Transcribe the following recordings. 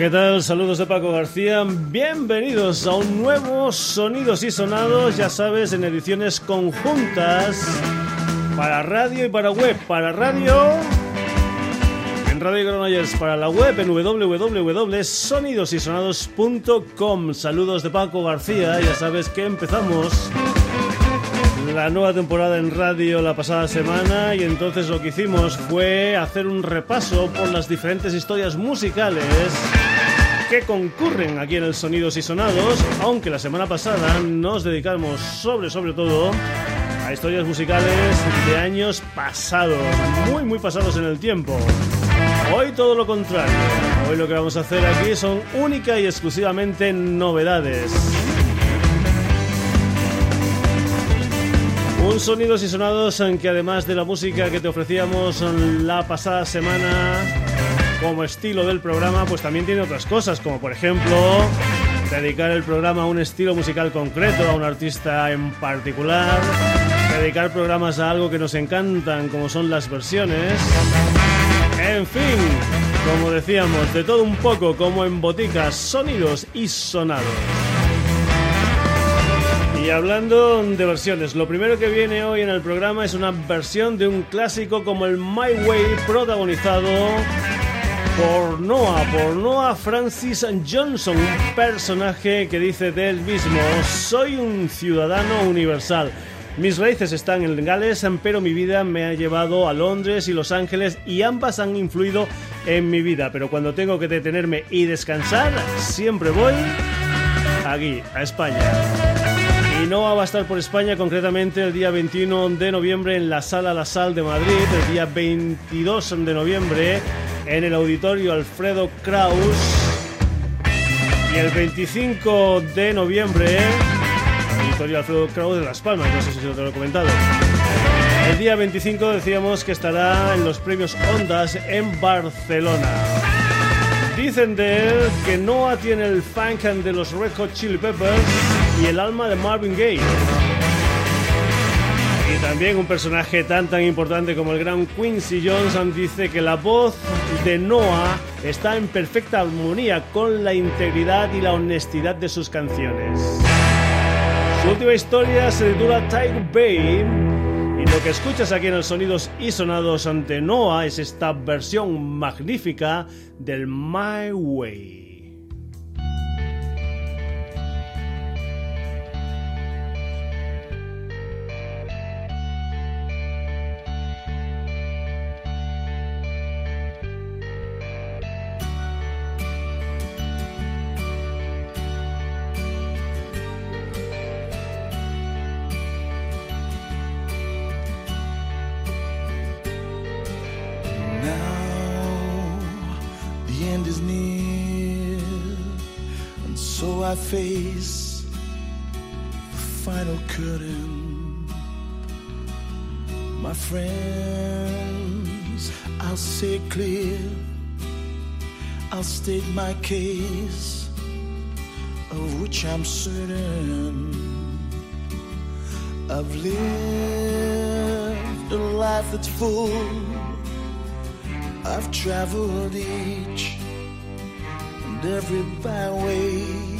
¿Qué tal? Saludos de Paco García. Bienvenidos a un nuevo Sonidos y Sonados, ya sabes, en ediciones conjuntas para radio y para web. Para radio en Radio Granollers, para la web en www.sonidosysonados.com. Saludos de Paco García, ya sabes que empezamos la nueva temporada en radio la pasada semana y entonces lo que hicimos fue hacer un repaso por las diferentes historias musicales que concurren aquí en el Sonidos y Sonados, aunque la semana pasada nos dedicamos sobre, sobre todo a historias musicales de años pasados, muy, muy pasados en el tiempo. Hoy todo lo contrario. Hoy lo que vamos a hacer aquí son única y exclusivamente novedades. Un sonidos y sonados en además de la música que te ofrecíamos la pasada semana como estilo del programa, pues también tiene otras cosas, como por ejemplo dedicar el programa a un estilo musical concreto, a un artista en particular, dedicar programas a algo que nos encantan, como son las versiones. En fin, como decíamos, de todo un poco, como en boticas, sonidos y sonados. Y hablando de versiones, lo primero que viene hoy en el programa es una versión de un clásico como el My Way protagonizado por Noah, por Noah Francis Johnson, un personaje que dice de él mismo, soy un ciudadano universal. Mis raíces están en Gales, pero mi vida me ha llevado a Londres y Los Ángeles y ambas han influido en mi vida. Pero cuando tengo que detenerme y descansar, siempre voy aquí, a España. Y Noah va a estar por España concretamente el día 21 de noviembre en la Sala La Sal de Madrid, el día 22 de noviembre en el auditorio Alfredo Kraus. Y el 25 de noviembre, el auditorio Alfredo Kraus de Las Palmas, no sé si lo he comentado. El día 25 decíamos que estará en los premios Ondas en Barcelona. Dicen de él que Noah tiene el funk de los Red Hot Chili Peppers y el alma de Marvin Gaye. También un personaje tan tan importante como el gran Quincy Jones dice que la voz de Noah está en perfecta armonía con la integridad y la honestidad de sus canciones. Su última historia se titula Tiger Bay y lo que escuchas aquí en el Sonidos y Sonados ante Noah es esta versión magnífica del My Way. I face the final curtain. My friends, I'll say clear, I'll state my case, of which I'm certain. I've lived a life that's full, I've traveled each and every byway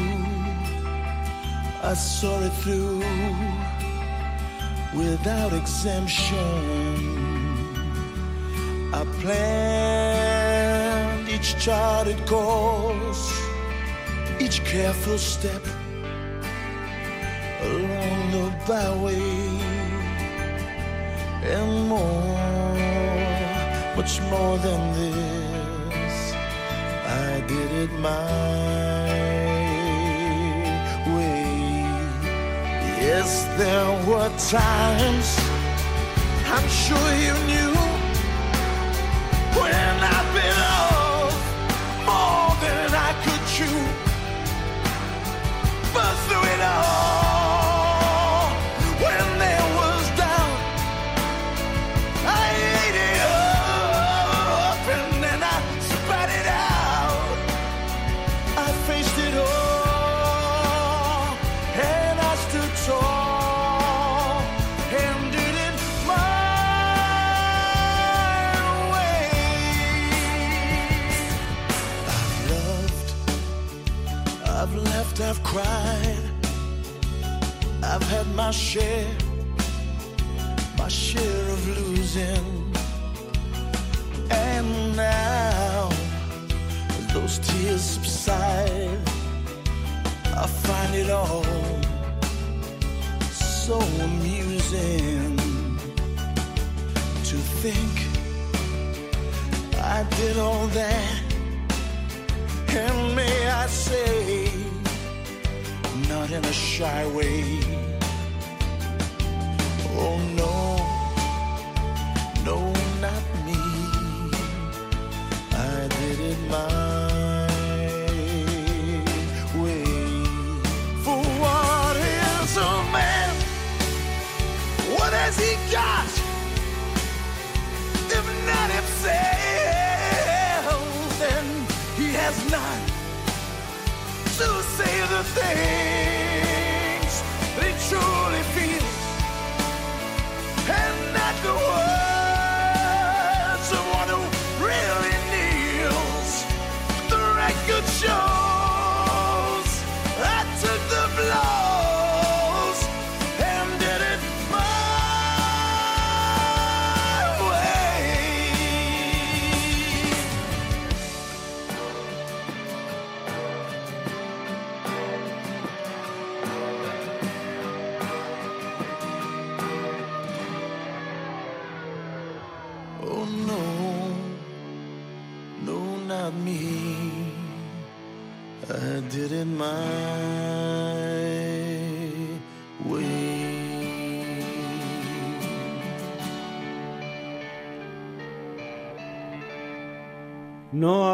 I saw it through without exemption. I planned each charted course, each careful step along the byway, and more, much more than this. I did it my Yes, there were times I'm sure you knew my share, my share of losing. And now those tears subside, I find it all so amusing to think I did all that. And may I say, not in a shy way. To say the things he truly feels,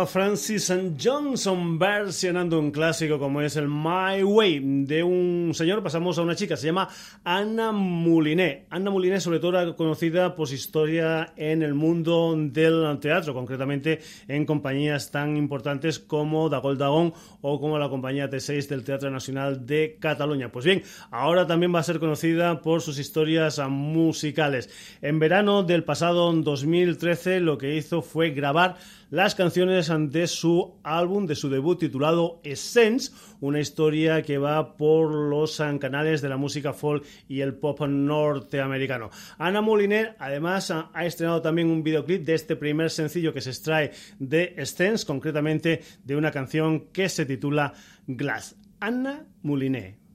Francis and Johnson versionando un clásico como es el My Way de un señor. Pasamos a una chica se llama Anna Moulinet. Anna Moulinet sobre todo conocida por su historia en el mundo del teatro concretamente en compañías tan importantes como Dagol Dagón o como la compañía T6 del Teatro Nacional de Cataluña. Pues bien ahora también va a ser conocida por sus historias musicales. En verano del pasado 2013 lo que hizo fue grabar las canciones de su álbum, de su debut titulado Essence, una historia que va por los canales de la música folk y el pop norteamericano. Ana Moliner además ha estrenado también un videoclip de este primer sencillo que se extrae de Essence, concretamente de una canción que se titula Glass. Anna Moulinet.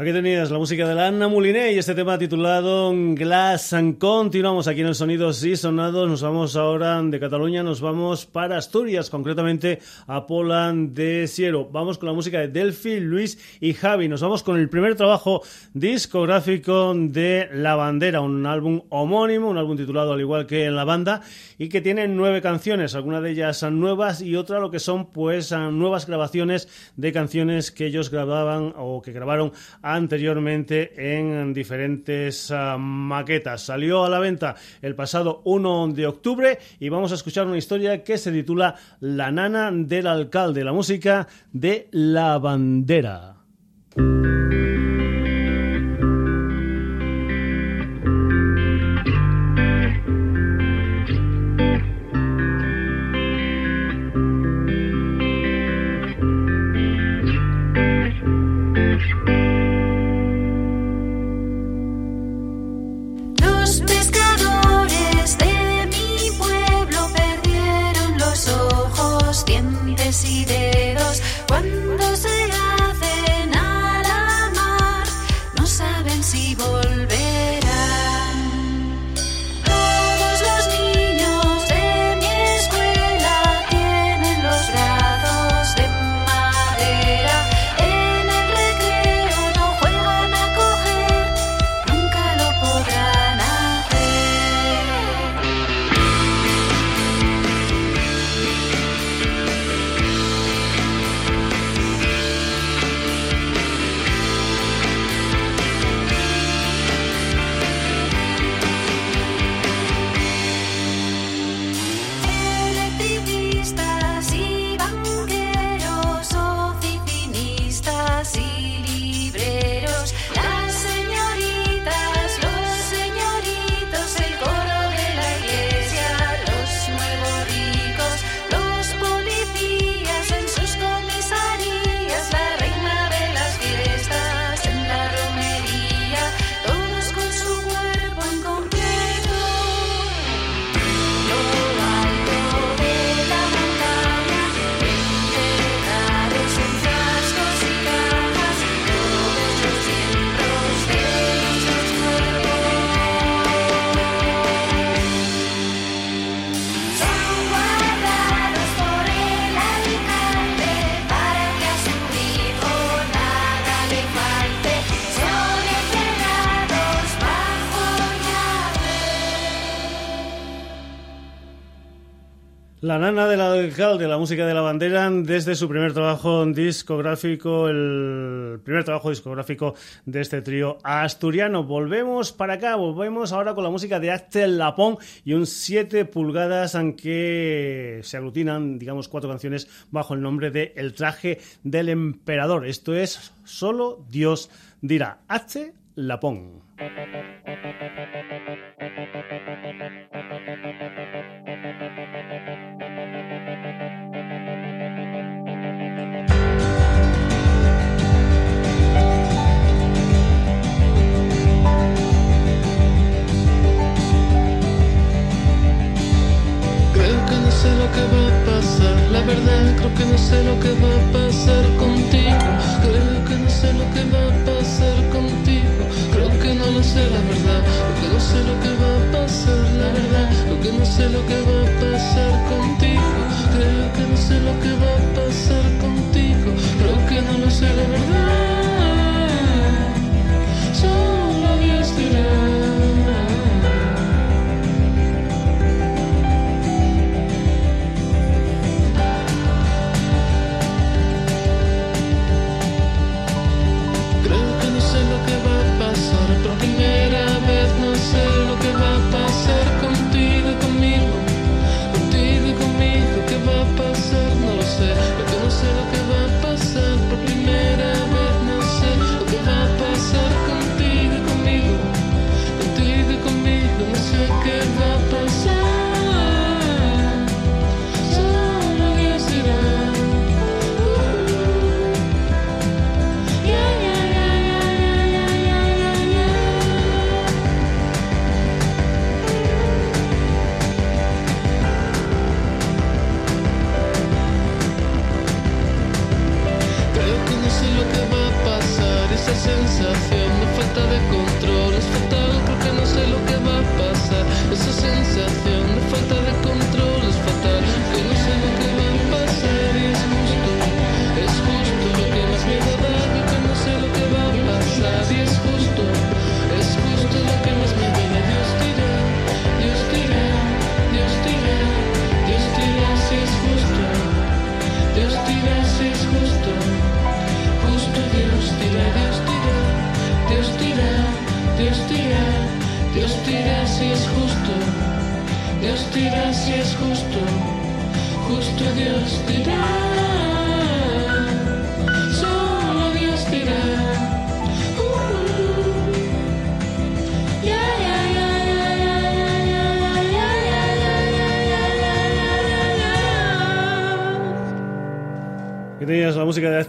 Aquí tenías la música de la Anna Mouliné y este tema titulado Glass and Continuamos aquí en el Sonidos y Sonados. Nos vamos ahora de Cataluña, nos vamos para Asturias, concretamente a Poland de Siero. Vamos con la música de Delphi, Luis y Javi. Nos vamos con el primer trabajo discográfico de La Bandera, un álbum homónimo, un álbum titulado al igual que en la banda y que tiene nueve canciones, algunas de ellas son nuevas y otra lo que son pues nuevas grabaciones de canciones que ellos grababan o que grabaron anteriormente en diferentes uh, maquetas. Salió a la venta el pasado 1 de octubre y vamos a escuchar una historia que se titula La nana del alcalde, la música de la bandera. La nana del alcalde, la música de la bandera, desde su primer trabajo discográfico, el primer trabajo discográfico de este trío asturiano. Volvemos para acá, volvemos ahora con la música de Axel Lapón y un 7 pulgadas, aunque se aglutinan, digamos, cuatro canciones bajo el nombre de El traje del emperador. Esto es Solo Dios dirá. H. Lapón. La verdad, creo que no sé lo que va a pasar de control es fatal, creo que no sé lo que va a pasar. Esa sensación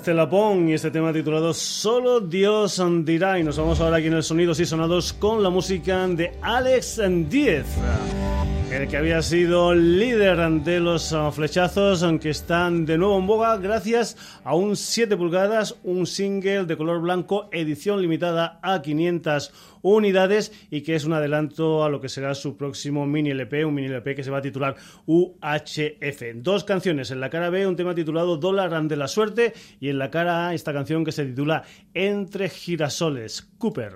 Estela Pong y este tema titulado Solo Dios dirá. Y nos vamos ahora aquí en el Sonidos y Sonados con la música de Alex Díez. El que había sido líder de los ah, flechazos, aunque están de nuevo en boga gracias a un 7 pulgadas, un single de color blanco, edición limitada a 500 unidades y que es un adelanto a lo que será su próximo mini LP, un mini LP que se va a titular UHF. Dos canciones, en la cara B un tema titulado Dólar de la Suerte y en la cara A esta canción que se titula Entre Girasoles, Cooper.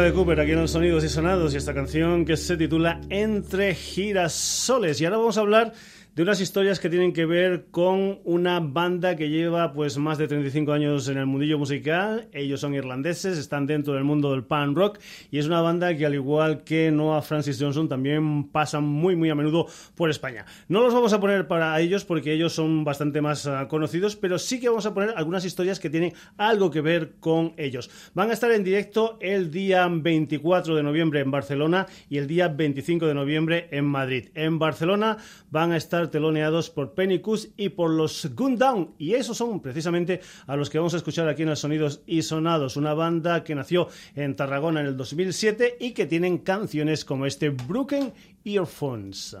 De Cooper aquí en los Sonidos y Sonados y esta canción que se titula Entre Girasoles. Y ahora vamos a hablar de unas historias que tienen que ver con una banda que lleva pues más de 35 años en el mundillo musical. Ellos son irlandeses, están dentro del mundo del punk rock y es una banda que al igual que Noah Francis Johnson también pasan muy muy a menudo por España. No los vamos a poner para ellos porque ellos son bastante más uh, conocidos, pero sí que vamos a poner algunas historias que tienen algo que ver con ellos. Van a estar en directo el día 24 de noviembre en Barcelona y el día 25 de noviembre en Madrid. En Barcelona van a estar teloneados por Pennycus y por los Gundown y esos son precisamente a los que vamos a escuchar aquí en los Sonidos y Sonados, una banda que nació en Tarragona en el 2007 y que tienen canciones como este Broken Earphones.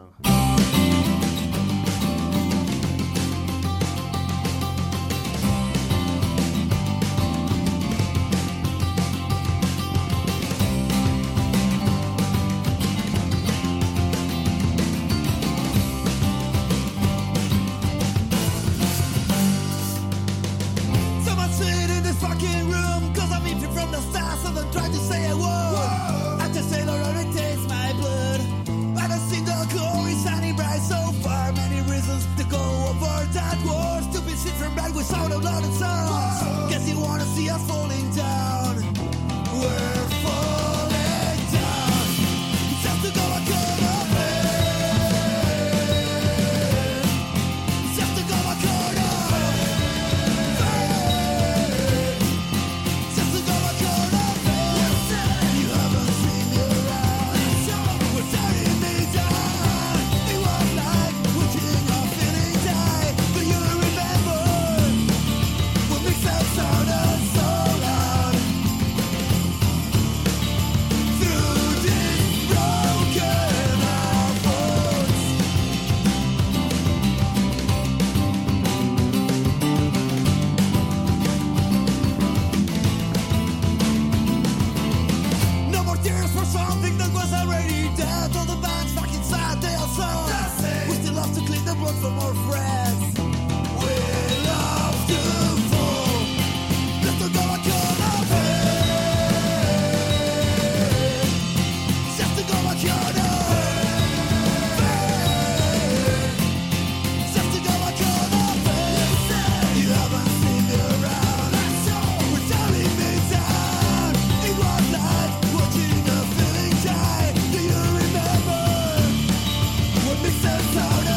soda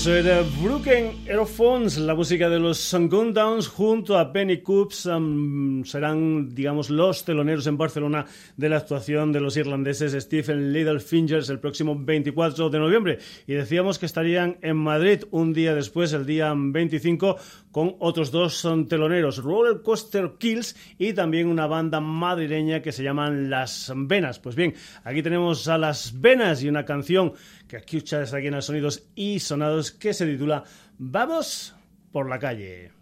Eso era Broken Aerophones, la música de los Gundowns junto a Penny Coops. Um, serán, digamos, los teloneros en Barcelona de la actuación de los irlandeses Stephen Littlefingers el próximo 24 de noviembre. Y decíamos que estarían en Madrid un día después, el día 25, con otros dos teloneros, Roller Coaster Kills y también una banda madrileña que se llaman Las Venas. Pues bien, aquí tenemos a Las Venas y una canción que escuchas aquí en los Sonidos y Sonados que se titula Vamos por la calle.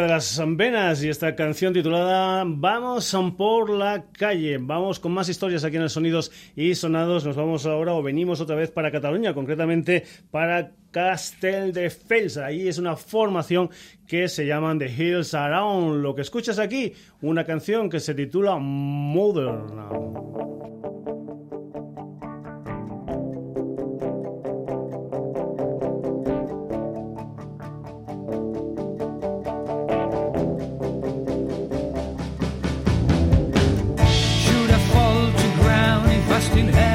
De las venas y esta canción titulada Vamos por la calle. Vamos con más historias aquí en el Sonidos y Sonados. Nos vamos ahora o venimos otra vez para Cataluña, concretamente para Castel de Fels. Ahí es una formación que se llaman The Hills Around. Lo que escuchas aquí, una canción que se titula Modern. Música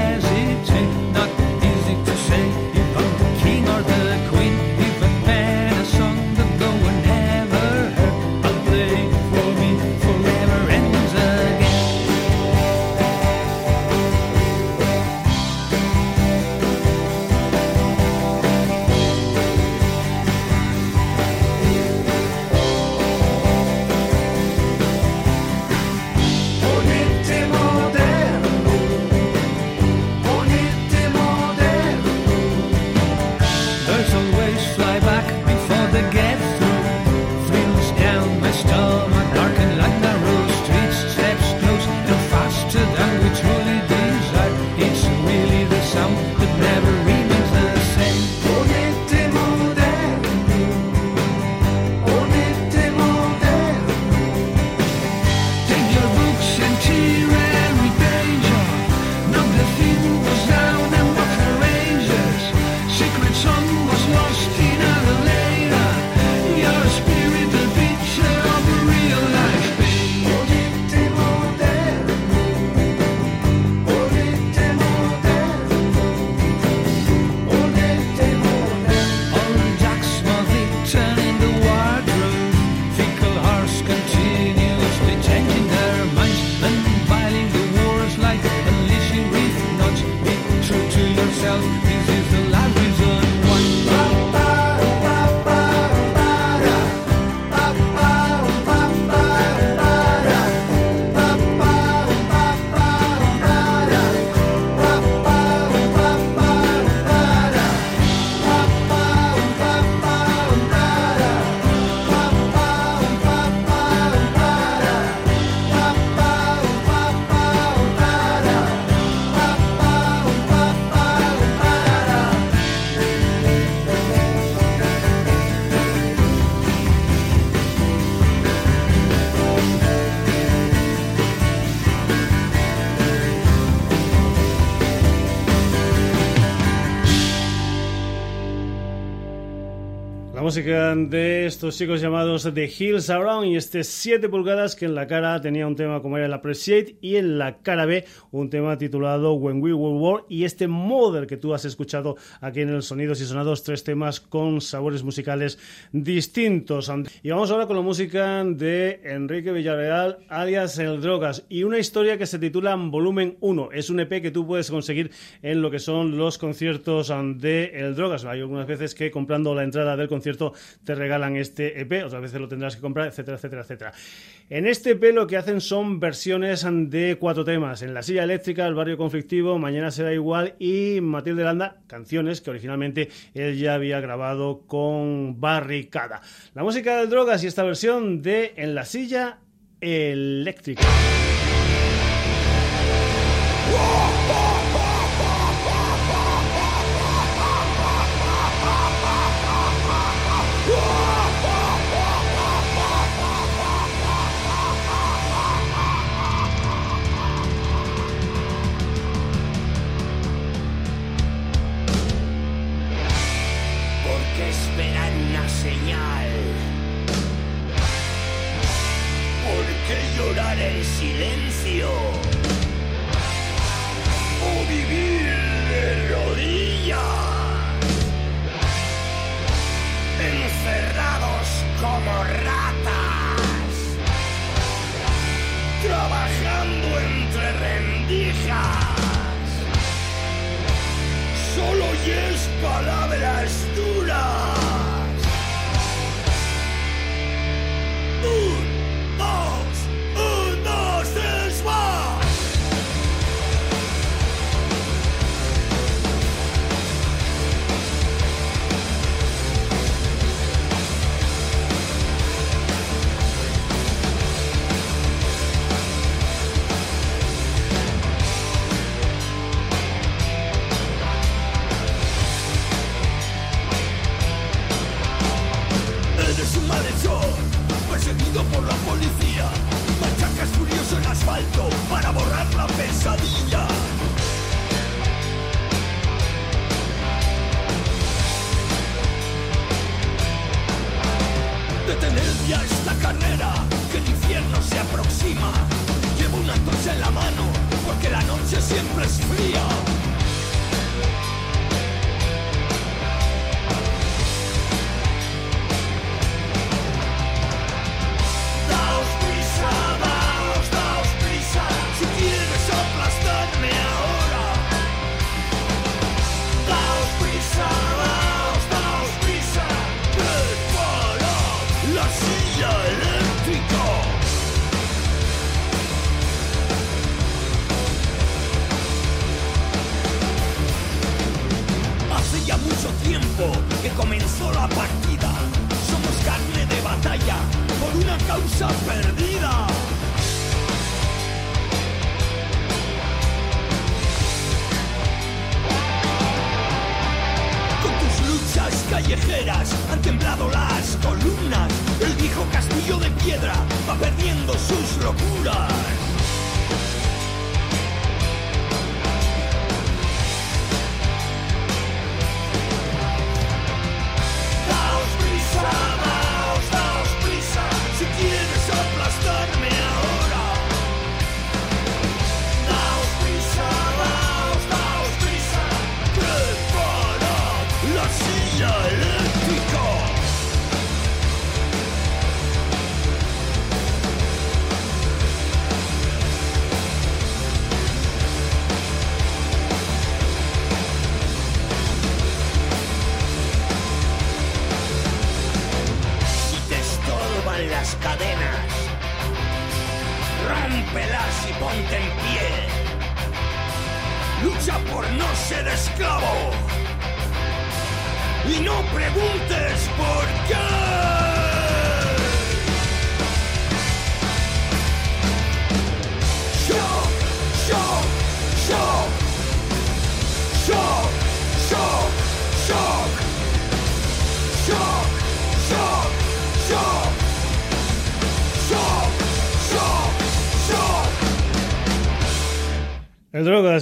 de estos chicos llamados The Hills Around y este 7 pulgadas que en la cara tenía un tema como era el Appreciate y en la cara B un tema titulado When We Will War y este Mother que tú has escuchado aquí en el Sonidos y Sonados, tres temas con sabores musicales distintos. Y vamos ahora con la música de Enrique Villarreal alias El Drogas y una historia que se titula Volumen 1. Es un EP que tú puedes conseguir en lo que son los conciertos de El Drogas. Hay algunas veces que comprando la entrada del concierto te regalan este EP, otras veces lo tendrás que comprar, etcétera, etcétera, etcétera. En este EP lo que hacen son versiones de cuatro temas. En La silla eléctrica, El barrio conflictivo, Mañana será igual y Matilde Landa, canciones que originalmente él ya había grabado con Barricada. La música de drogas y esta versión de En la silla eléctrica.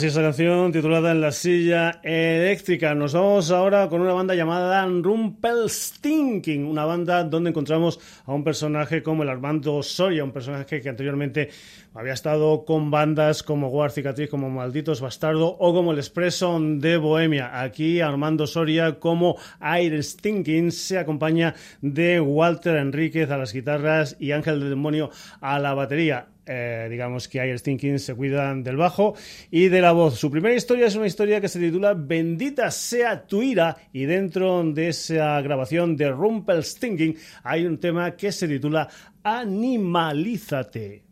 Y esa canción titulada En la silla eléctrica. Nos vamos ahora con una banda llamada Rumpelstinking, una banda donde encontramos a un personaje como el Armando Soria, un personaje que anteriormente había estado con bandas como Guard Cicatriz, como Malditos Bastardo o como El Expreso de Bohemia. Aquí Armando Soria como Air Stinking se acompaña de Walter Enríquez a las guitarras y Ángel del Demonio a la batería. Eh, digamos que Air Thinking se cuidan del bajo y de la voz. Su primera historia es una historia que se titula Bendita sea tu ira y dentro de esa grabación de Rumpelstiltskin hay un tema que se titula Animalízate.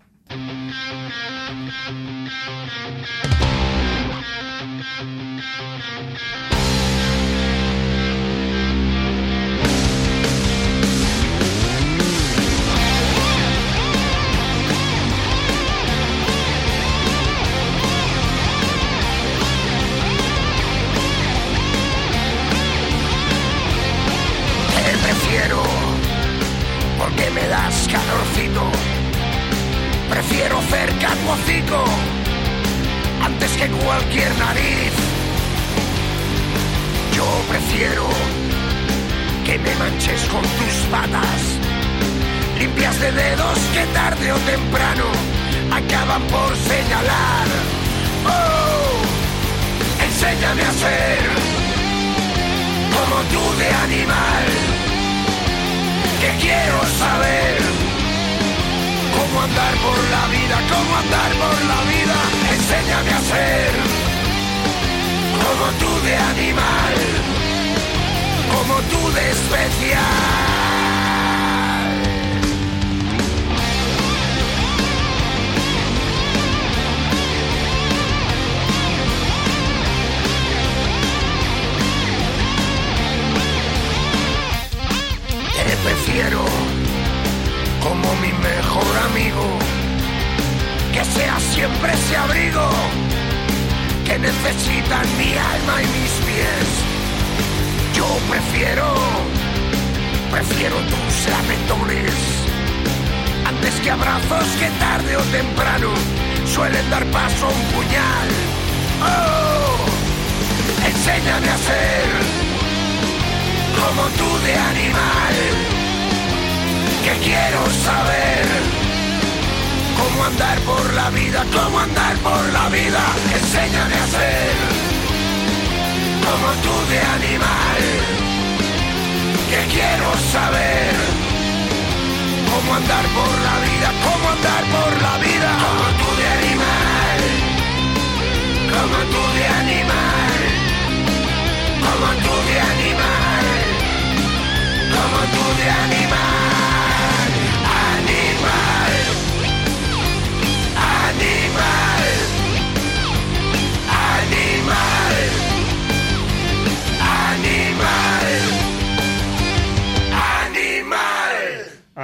Me das calorcito. Prefiero cerca tu hocico antes que cualquier nariz. Yo prefiero que me manches con tus patas, limpias de dedos que tarde o temprano acaban por señalar. Oh, enséñame a ser como tú de animal que quiero saber cómo andar por la vida, cómo andar por la vida. Enséñame a ser como tú de animal, como tú de especial. Prefiero como mi mejor amigo, que sea siempre ese abrigo que necesitan mi alma y mis pies. Yo prefiero, prefiero tus lametones, antes que abrazos que tarde o temprano suelen dar paso a un puñal. Oh, enséñame a ser como tú de animal, que quiero saber. Cómo andar por la vida, cómo andar por la vida, enséñame a ser. Como tú de animal, que quiero saber. Cómo andar por la vida, cómo andar por la vida, como tú de animal, como tú de animal, como tú de animal,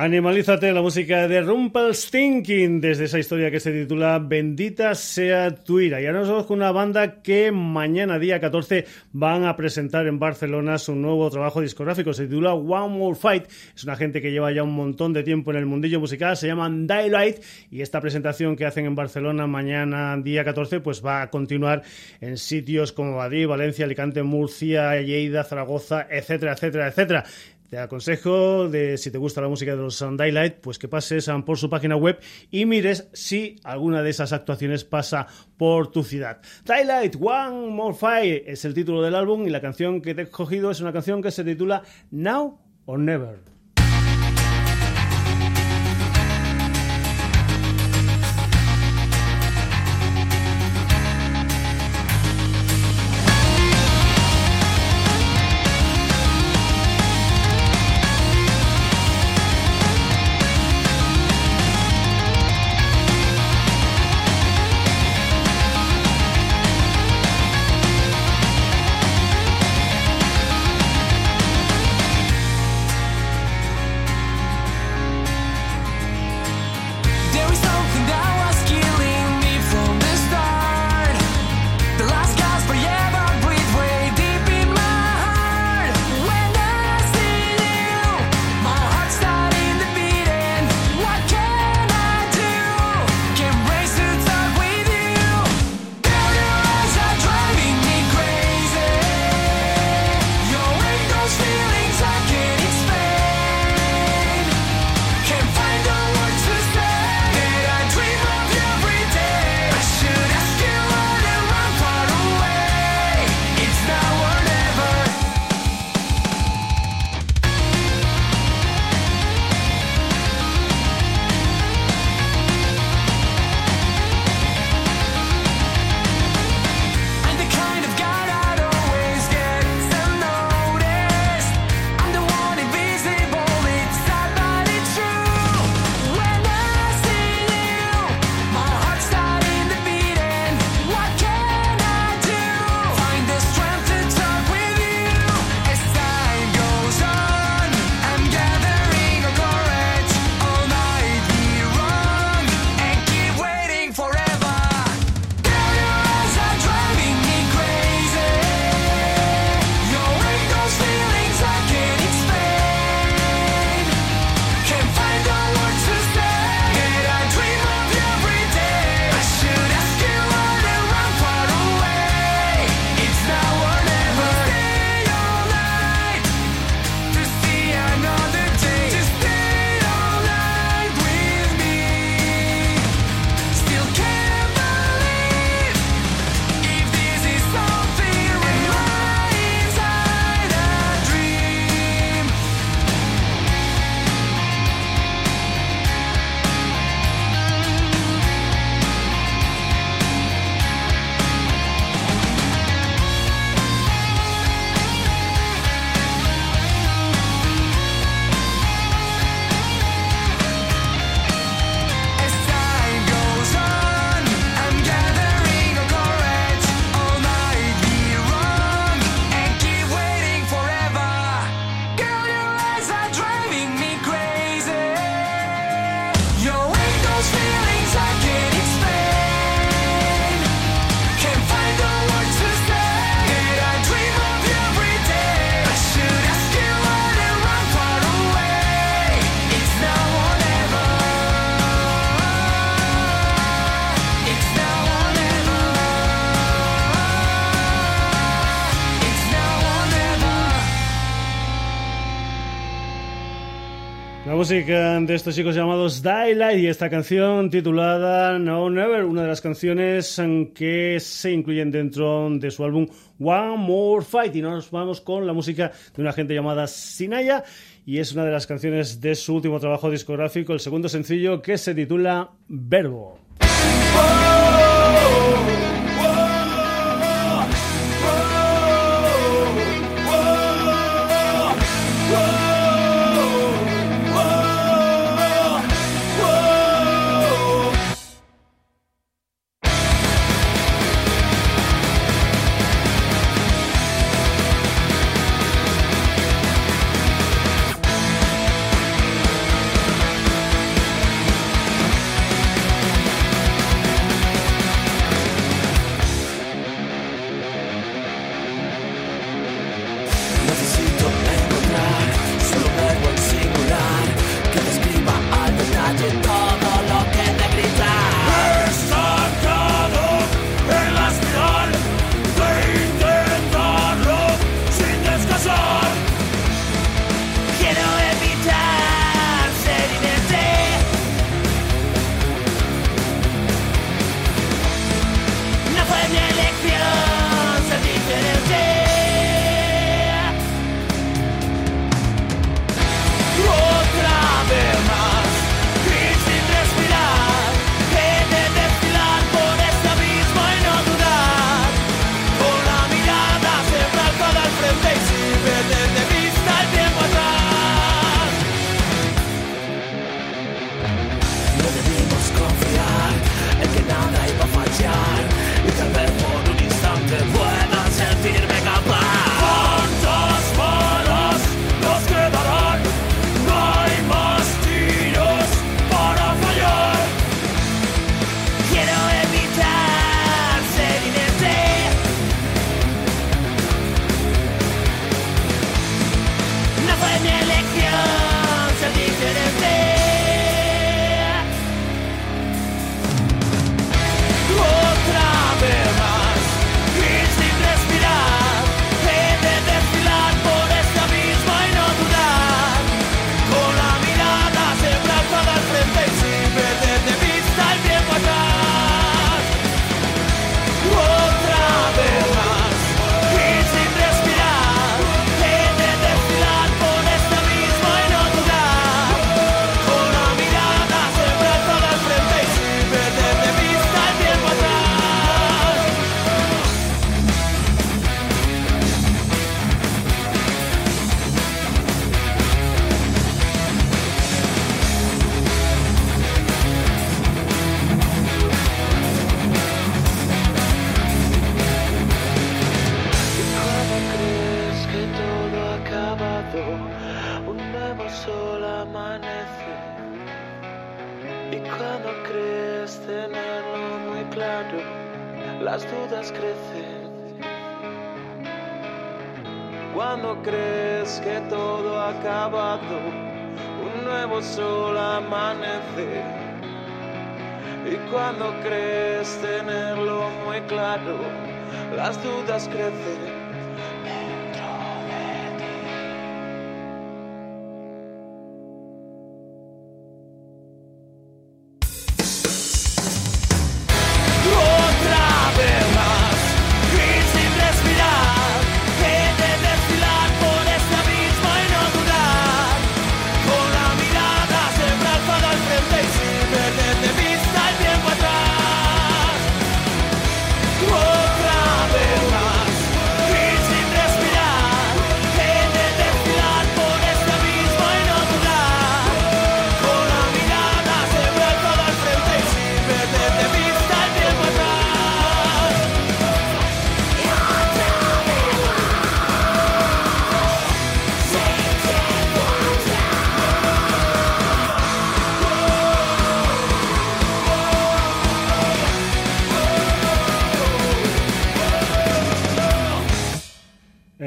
Animalízate la música de Rumpelstiltskin desde esa historia que se titula Bendita sea tu ira. Y ahora nos vamos con una banda que mañana día 14 van a presentar en Barcelona su nuevo trabajo discográfico. Se titula One More Fight. Es una gente que lleva ya un montón de tiempo en el mundillo musical. Se llaman Daylight y esta presentación que hacen en Barcelona mañana día 14 pues va a continuar en sitios como Madrid, Valencia, Alicante, Murcia, Lleida, Zaragoza, etcétera, etcétera, etcétera. Te aconsejo de si te gusta la música de los Daylight, pues que pases por su página web y mires si alguna de esas actuaciones pasa por tu ciudad. Daylight One More Fight es el título del álbum y la canción que te he escogido es una canción que se titula Now or Never. De estos chicos llamados Daylight y esta canción titulada No Never, una de las canciones que se incluyen dentro de su álbum One More Fight. Y nos vamos con la música de una gente llamada Sinaya y es una de las canciones de su último trabajo discográfico, el segundo sencillo que se titula Verbo.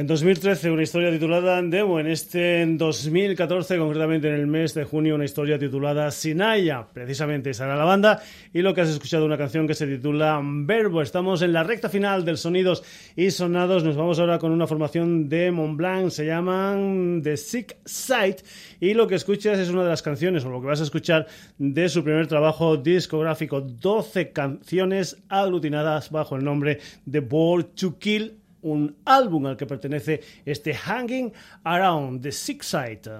En 2013 una historia titulada Demo, en este en 2014 concretamente en el mes de junio una historia titulada Sinaya, precisamente será la banda y lo que has escuchado una canción que se titula Verbo. Estamos en la recta final del Sonidos y Sonados, nos vamos ahora con una formación de Mont Blanc, se llaman The Sick Sight. Y lo que escuchas es una de las canciones o lo que vas a escuchar de su primer trabajo discográfico, 12 canciones aglutinadas bajo el nombre de Ball to Kill un álbum al que pertenece este Hanging Around the Sick Side.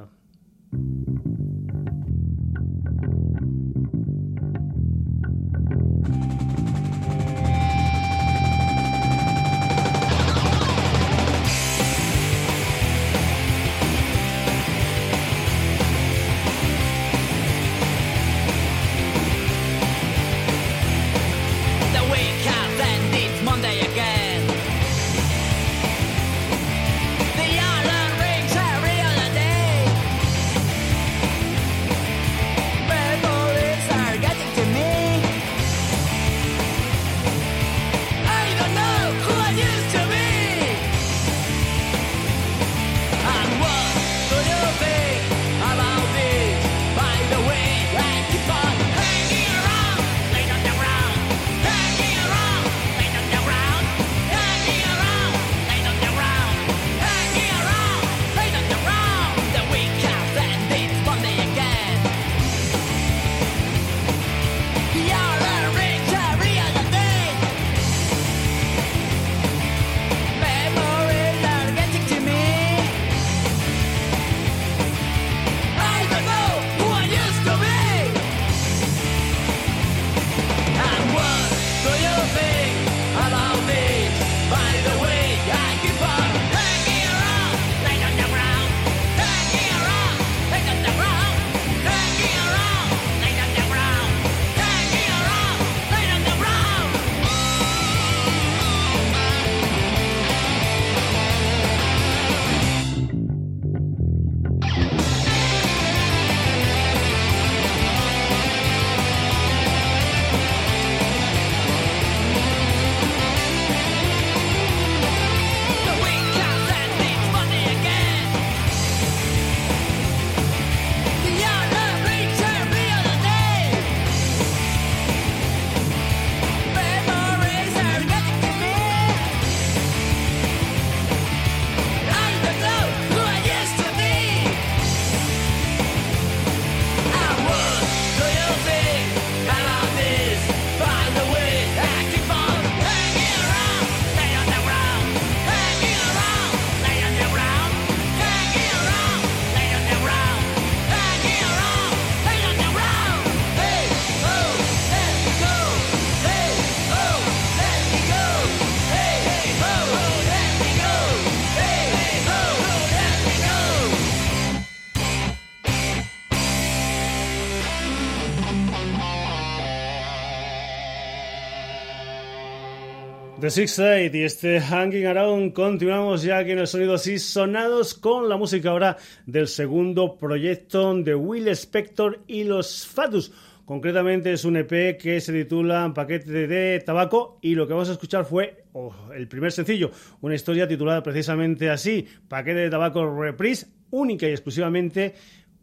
Six Eight y este Hanging Around. Continuamos ya aquí en el sonido así sonados con la música ahora del segundo proyecto de Will Spector y los Fatus. Concretamente es un EP que se titula Paquete de Tabaco y lo que vamos a escuchar fue oh, el primer sencillo, una historia titulada precisamente así, Paquete de Tabaco Reprise, única y exclusivamente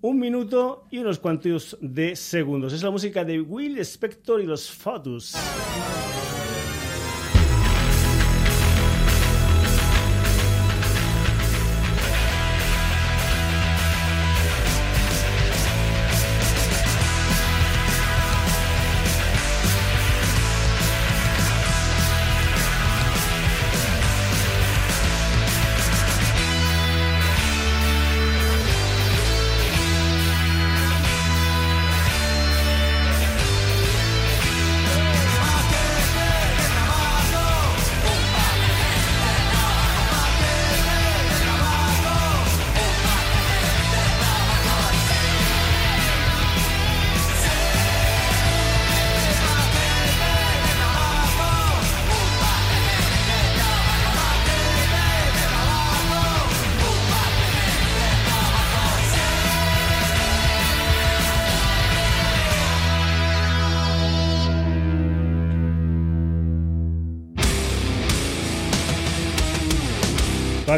un minuto y unos cuantos de segundos. Es la música de Will Spector y los Fatus.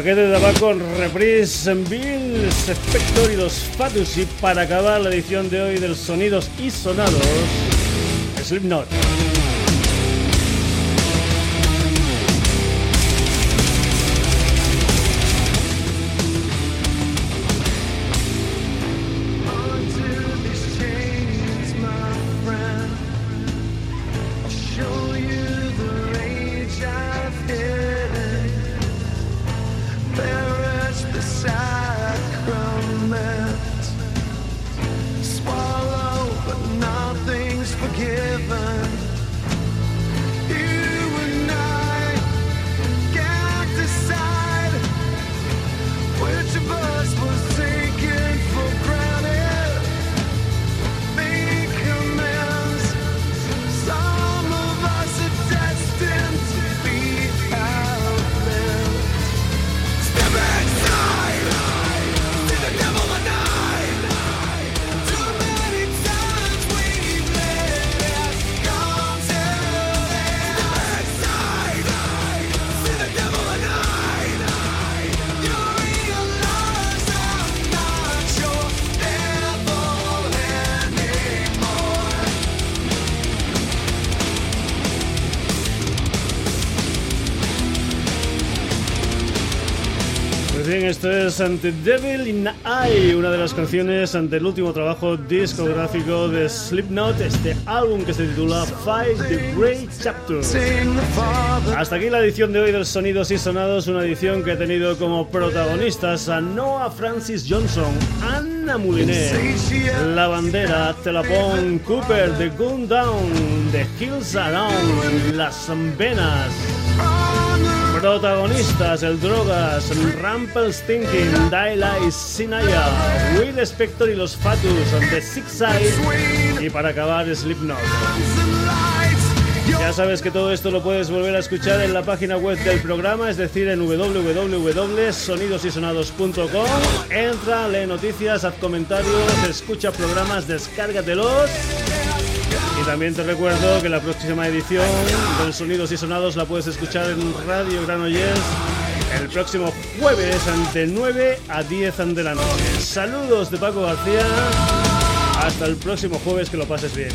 Paquete de tabaco Reprise Bill Spector y los Fatus y para acabar la edición de hoy del Sonidos y Sonados Slipknot. Esto es ante Devil in Eye, una de las canciones ante el último trabajo discográfico de Slipknot, este álbum que se titula Five The Great Chapters. Hasta aquí la edición de hoy del Sonidos y Sonados, una edición que ha tenido como protagonistas a Noah Francis Johnson, Anna Moulinet, La Bandera, Telapon Cooper, The Gun Down, The Hills Around, Las Venas. Protagonistas, el Drogas, Rampel Stinking, Daylight, Sinaya, Will Spector y los Fatus, The Six Side y para acabar Slipknot. Ya sabes que todo esto lo puedes volver a escuchar en la página web del programa, es decir, en www.sonidosysonados.com. Entra, lee noticias, haz comentarios, escucha programas, descárgatelos. Y también te recuerdo que la próxima edición de Sonidos y Sonados la puedes escuchar en Radio Granollers el próximo jueves de 9 a 10 de la noche. Saludos de Paco García. Hasta el próximo jueves, que lo pases bien.